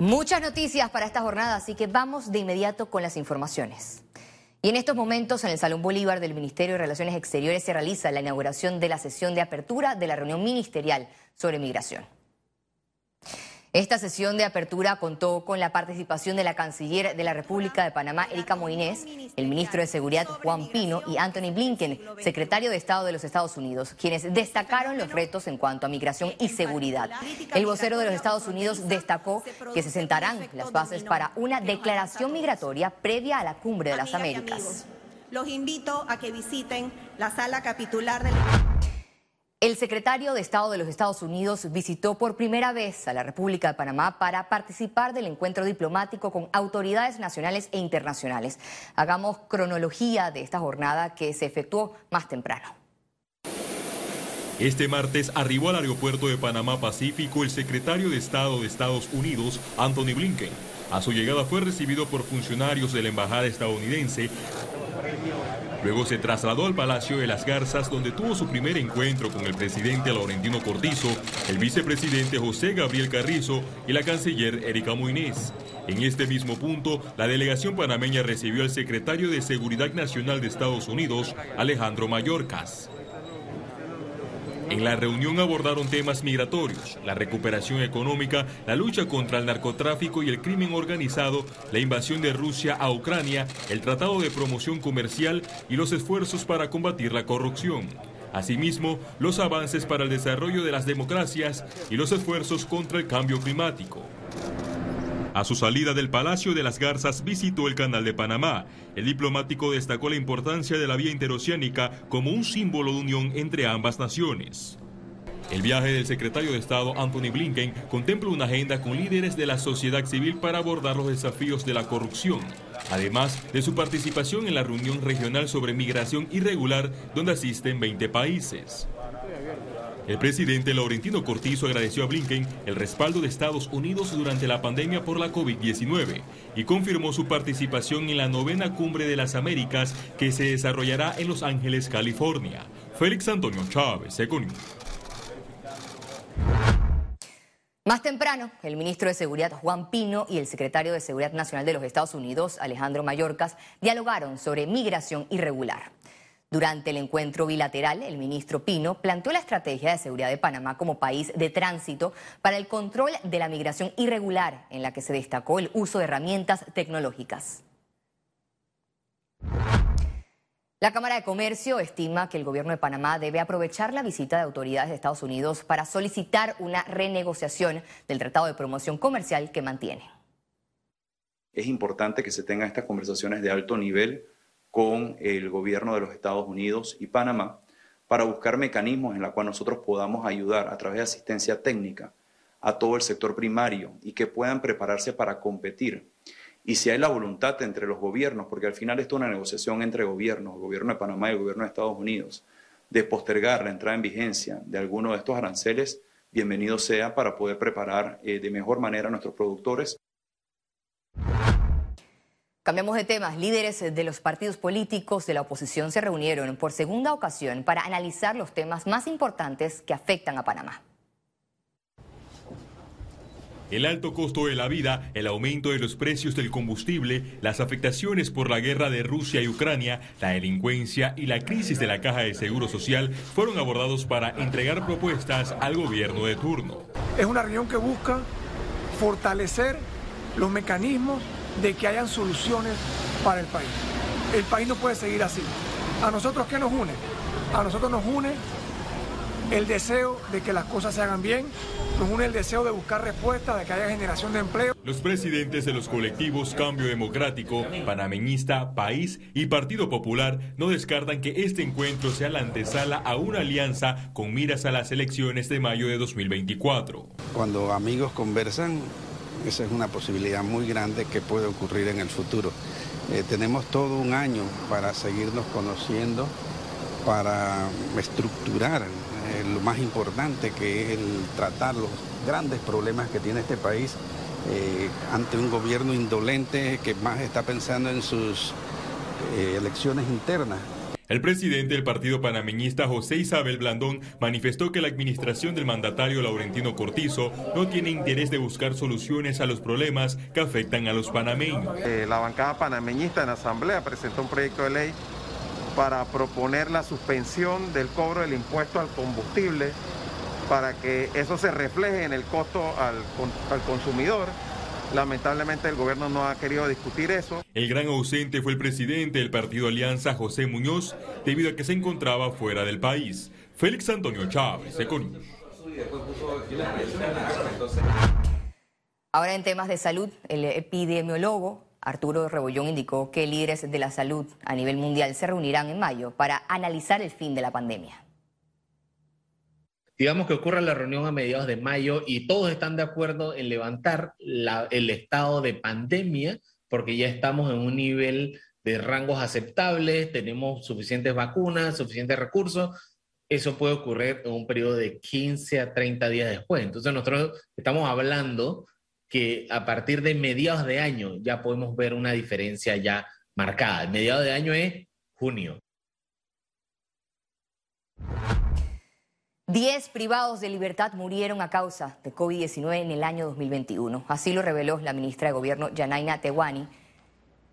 Muchas noticias para esta jornada, así que vamos de inmediato con las informaciones. Y en estos momentos en el Salón Bolívar del Ministerio de Relaciones Exteriores se realiza la inauguración de la sesión de apertura de la reunión ministerial sobre migración. Esta sesión de apertura contó con la participación de la canciller de la República de Panamá, Erika Moines, el ministro de Seguridad, Juan Pino, y Anthony Blinken, secretario de Estado de los Estados Unidos, quienes destacaron los retos en cuanto a migración y seguridad. El vocero de los Estados Unidos destacó que se sentarán las bases para una declaración migratoria previa a la Cumbre de las Américas. Los invito a que visiten la sala capitular del... El secretario de Estado de los Estados Unidos visitó por primera vez a la República de Panamá para participar del encuentro diplomático con autoridades nacionales e internacionales. Hagamos cronología de esta jornada que se efectuó más temprano. Este martes arribó al aeropuerto de Panamá Pacífico el secretario de Estado de Estados Unidos, Anthony Blinken. A su llegada fue recibido por funcionarios de la embajada estadounidense Luego se trasladó al Palacio de las Garzas, donde tuvo su primer encuentro con el presidente Laurentino Cortizo, el vicepresidente José Gabriel Carrizo y la canciller Erika Muñiz. En este mismo punto, la delegación panameña recibió al secretario de Seguridad Nacional de Estados Unidos, Alejandro Mayorkas. En la reunión abordaron temas migratorios, la recuperación económica, la lucha contra el narcotráfico y el crimen organizado, la invasión de Rusia a Ucrania, el Tratado de Promoción Comercial y los esfuerzos para combatir la corrupción. Asimismo, los avances para el desarrollo de las democracias y los esfuerzos contra el cambio climático. A su salida del Palacio de las Garzas visitó el Canal de Panamá. El diplomático destacó la importancia de la vía interoceánica como un símbolo de unión entre ambas naciones. El viaje del secretario de Estado Anthony Blinken contempla una agenda con líderes de la sociedad civil para abordar los desafíos de la corrupción, además de su participación en la reunión regional sobre migración irregular donde asisten 20 países. El presidente Laurentino Cortizo agradeció a Blinken el respaldo de Estados Unidos durante la pandemia por la COVID-19 y confirmó su participación en la novena cumbre de las Américas que se desarrollará en Los Ángeles, California. Félix Antonio Chávez, Econium. Más temprano, el ministro de Seguridad Juan Pino y el secretario de Seguridad Nacional de los Estados Unidos, Alejandro Mayorkas, dialogaron sobre migración irregular. Durante el encuentro bilateral, el ministro Pino planteó la estrategia de seguridad de Panamá como país de tránsito para el control de la migración irregular, en la que se destacó el uso de herramientas tecnológicas. La Cámara de Comercio estima que el gobierno de Panamá debe aprovechar la visita de autoridades de Estados Unidos para solicitar una renegociación del Tratado de Promoción Comercial que mantiene. Es importante que se tengan estas conversaciones de alto nivel con el gobierno de los Estados Unidos y Panamá para buscar mecanismos en los cuales nosotros podamos ayudar a través de asistencia técnica a todo el sector primario y que puedan prepararse para competir. Y si hay la voluntad entre los gobiernos, porque al final esto es una negociación entre gobiernos, el gobierno de Panamá y el gobierno de Estados Unidos, de postergar la entrada en vigencia de alguno de estos aranceles, bienvenido sea para poder preparar eh, de mejor manera a nuestros productores. Cambiamos de temas. Líderes de los partidos políticos de la oposición se reunieron por segunda ocasión para analizar los temas más importantes que afectan a Panamá. El alto costo de la vida, el aumento de los precios del combustible, las afectaciones por la guerra de Rusia y Ucrania, la delincuencia y la crisis de la caja de seguro social fueron abordados para entregar propuestas al gobierno de turno. Es una reunión que busca fortalecer los mecanismos de que hayan soluciones para el país. El país no puede seguir así. ¿A nosotros qué nos une? A nosotros nos une el deseo de que las cosas se hagan bien, nos une el deseo de buscar respuestas, de que haya generación de empleo. Los presidentes de los colectivos Cambio Democrático, Panameñista, País y Partido Popular no descartan que este encuentro sea la antesala a una alianza con miras a las elecciones de mayo de 2024. Cuando amigos conversan, esa es una posibilidad muy grande que puede ocurrir en el futuro. Eh, tenemos todo un año para seguirnos conociendo, para estructurar eh, lo más importante que es el tratar los grandes problemas que tiene este país eh, ante un gobierno indolente que más está pensando en sus elecciones internas El presidente del partido panameñista José Isabel Blandón manifestó que la administración del mandatario Laurentino Cortizo no tiene interés de buscar soluciones a los problemas que afectan a los panameños. Eh, la bancada panameñista en asamblea presentó un proyecto de ley para proponer la suspensión del cobro del impuesto al combustible para que eso se refleje en el costo al, al consumidor Lamentablemente el gobierno no ha querido discutir eso. El gran ausente fue el presidente del partido Alianza, José Muñoz, debido a que se encontraba fuera del país. Félix Antonio Chávez, Econius. Ahora en temas de salud, el epidemiólogo Arturo Rebollón indicó que líderes de la salud a nivel mundial se reunirán en mayo para analizar el fin de la pandemia digamos que ocurra la reunión a mediados de mayo y todos están de acuerdo en levantar el estado de pandemia porque ya estamos en un nivel de rangos aceptables, tenemos suficientes vacunas, suficientes recursos. Eso puede ocurrir en un periodo de 15 a 30 días después. Entonces nosotros estamos hablando que a partir de mediados de año ya podemos ver una diferencia ya marcada. El mediado de año es junio. Diez privados de libertad murieron a causa de COVID-19 en el año 2021. Así lo reveló la ministra de Gobierno, Yanaina Tewani,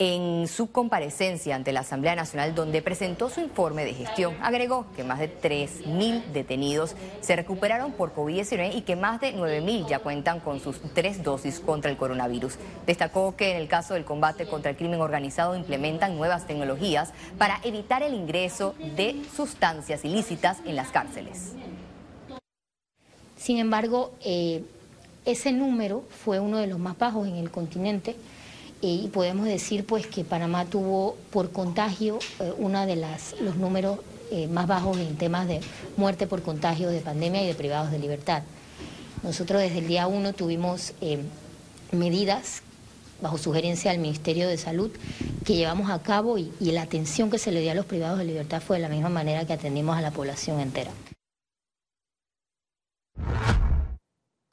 en su comparecencia ante la Asamblea Nacional donde presentó su informe de gestión. Agregó que más de 3.000 detenidos se recuperaron por COVID-19 y que más de 9.000 ya cuentan con sus tres dosis contra el coronavirus. Destacó que en el caso del combate contra el crimen organizado implementan nuevas tecnologías para evitar el ingreso de sustancias ilícitas en las cárceles. Sin embargo, eh, ese número fue uno de los más bajos en el continente eh, y podemos decir pues que Panamá tuvo por contagio eh, uno de las, los números más bajos en temas de muerte por contagio de pandemia y de privados de libertad. Nosotros desde el día uno tuvimos medidas bajo sugerencia del Ministerio de Salud que llevamos a cabo y la atención que se le dio a los privados de libertad fue de la misma manera que atendimos a la población entera.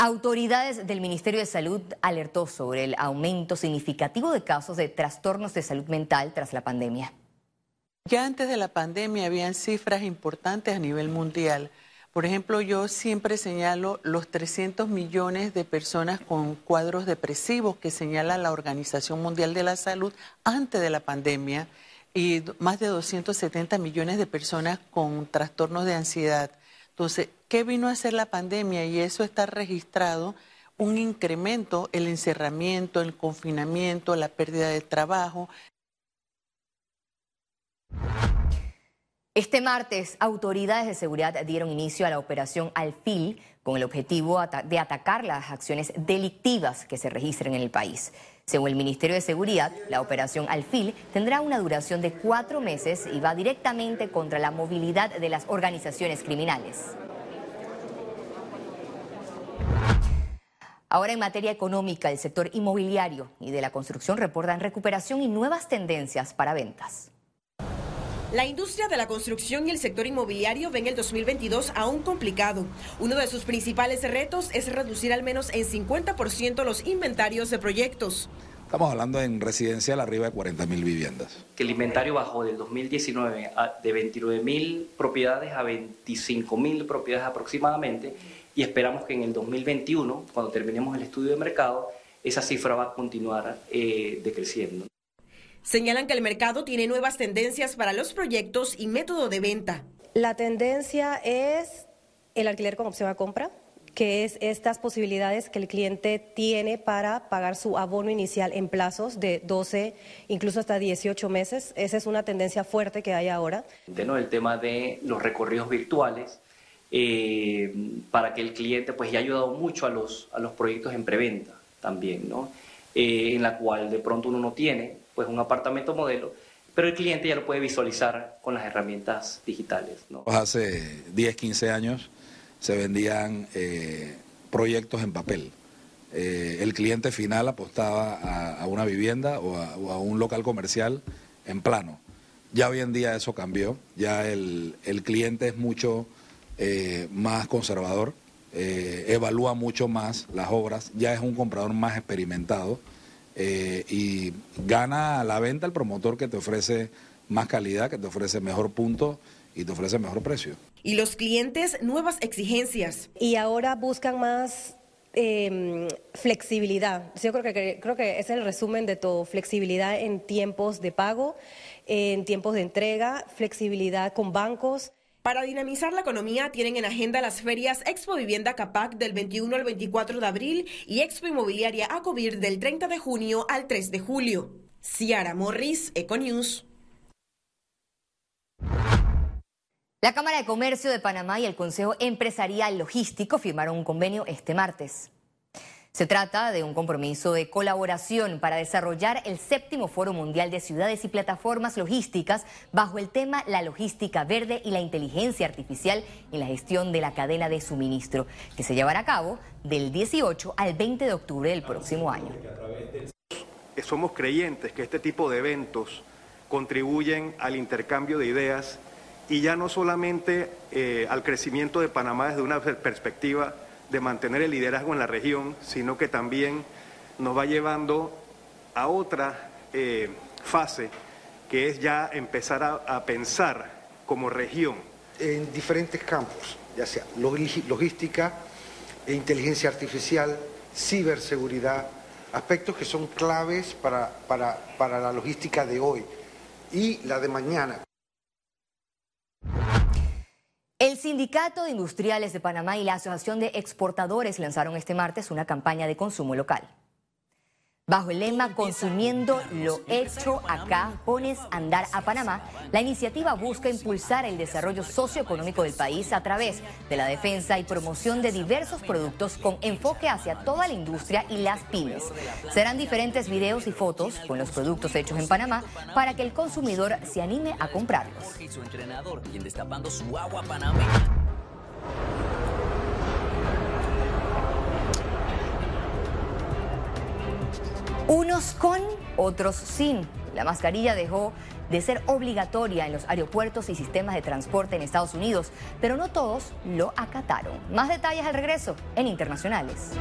Autoridades del Ministerio de Salud alertó sobre el aumento significativo de casos de trastornos de salud mental tras la pandemia. Ya antes de la pandemia habían cifras importantes a nivel mundial. Por ejemplo, yo siempre señalo los 300 millones de personas con cuadros depresivos que señala la Organización Mundial de la Salud antes de la pandemia y más de 270 millones de personas con trastornos de ansiedad. Entonces, ¿qué vino a hacer la pandemia? Y eso está registrado un incremento, el encerramiento, el confinamiento, la pérdida de trabajo. Este martes, autoridades de seguridad dieron inicio a la operación Alfil con el objetivo de atacar las acciones delictivas que se registren en el país. Según el Ministerio de Seguridad, la operación Alfil tendrá una duración de cuatro meses y va directamente contra la movilidad de las organizaciones criminales. Ahora en materia económica, el sector inmobiliario y de la construcción reportan recuperación y nuevas tendencias para ventas. La industria de la construcción y el sector inmobiliario ven el 2022 aún complicado. Uno de sus principales retos es reducir al menos en 50% los inventarios de proyectos. Estamos hablando en residencial arriba de 40 mil viviendas. Que el inventario bajó del 2019 de 29 mil propiedades a 25 mil propiedades aproximadamente y esperamos que en el 2021, cuando terminemos el estudio de mercado, esa cifra va a continuar eh, decreciendo. Señalan que el mercado tiene nuevas tendencias para los proyectos y método de venta. La tendencia es el alquiler con opción a compra, que es estas posibilidades que el cliente tiene para pagar su abono inicial en plazos de 12, incluso hasta 18 meses. Esa es una tendencia fuerte que hay ahora. El tema de los recorridos virtuales, eh, para que el cliente pues ya ha ayudado mucho a los, a los proyectos en preventa también, ¿no? Eh, en la cual de pronto uno no tiene pues un apartamento modelo, pero el cliente ya lo puede visualizar con las herramientas digitales. ¿no? Hace 10, 15 años se vendían eh, proyectos en papel. Eh, el cliente final apostaba a, una vivienda o a, un local comercial en plano. Ya hoy en día eso cambió, ya el, cliente es mucho eh, más conservador, evalúa mucho más las obras, ya es un comprador más experimentado y gana la venta el promotor que te ofrece más calidad, que te ofrece mejor punto y te ofrece mejor precio. Y los clientes, nuevas exigencias. Y ahora buscan más eh, flexibilidad. Yo creo que, creo que es el resumen de todo. Flexibilidad en tiempos de pago, en tiempos de entrega, flexibilidad con bancos. Para dinamizar la economía tienen en agenda las ferias Expo Vivienda Capac del 21 al 24 de abril y Expo Inmobiliaria Acobir del 30 de junio al 3 de julio. Ciara Morris, Econews. La Cámara de Comercio de Panamá y el Consejo Empresarial Logístico firmaron un convenio este martes. Se trata de un compromiso de colaboración para desarrollar el séptimo Foro Mundial de Ciudades y Plataformas Logísticas bajo el tema La logística verde y la inteligencia artificial en la gestión de la cadena de suministro, que se llevará a cabo del 18 al 20 de octubre del próximo año. Somos creyentes que este tipo de eventos contribuyen al intercambio de ideas y ya no solamente eh, al crecimiento de Panamá desde una perspectiva de mantener el liderazgo en la región, sino que también nos va llevando a otra eh, fase, que es ya empezar a, a, pensar como región. En diferentes campos, ya sea logística, e inteligencia artificial, ciberseguridad, aspectos que son claves para, para, para la logística de hoy y la de mañana. El Sindicato de Industriales de Panamá y la Asociación de Exportadores lanzaron este martes una campaña de consumo local. Bajo el lema Consumiendo lo hecho acá, pones andar a Panamá, la iniciativa busca impulsar el desarrollo socioeconómico del país a través de la defensa y promoción de diversos productos con enfoque hacia toda la industria y las pymes. Serán diferentes videos y fotos con los productos hechos en Panamá para que el consumidor se anime a comprarlos. Unos con, otros sin. La mascarilla dejó de ser obligatoria en los aeropuertos y sistemas de transporte en Estados Unidos, pero no todos lo acataron. Más detalles al regreso en Internacionales.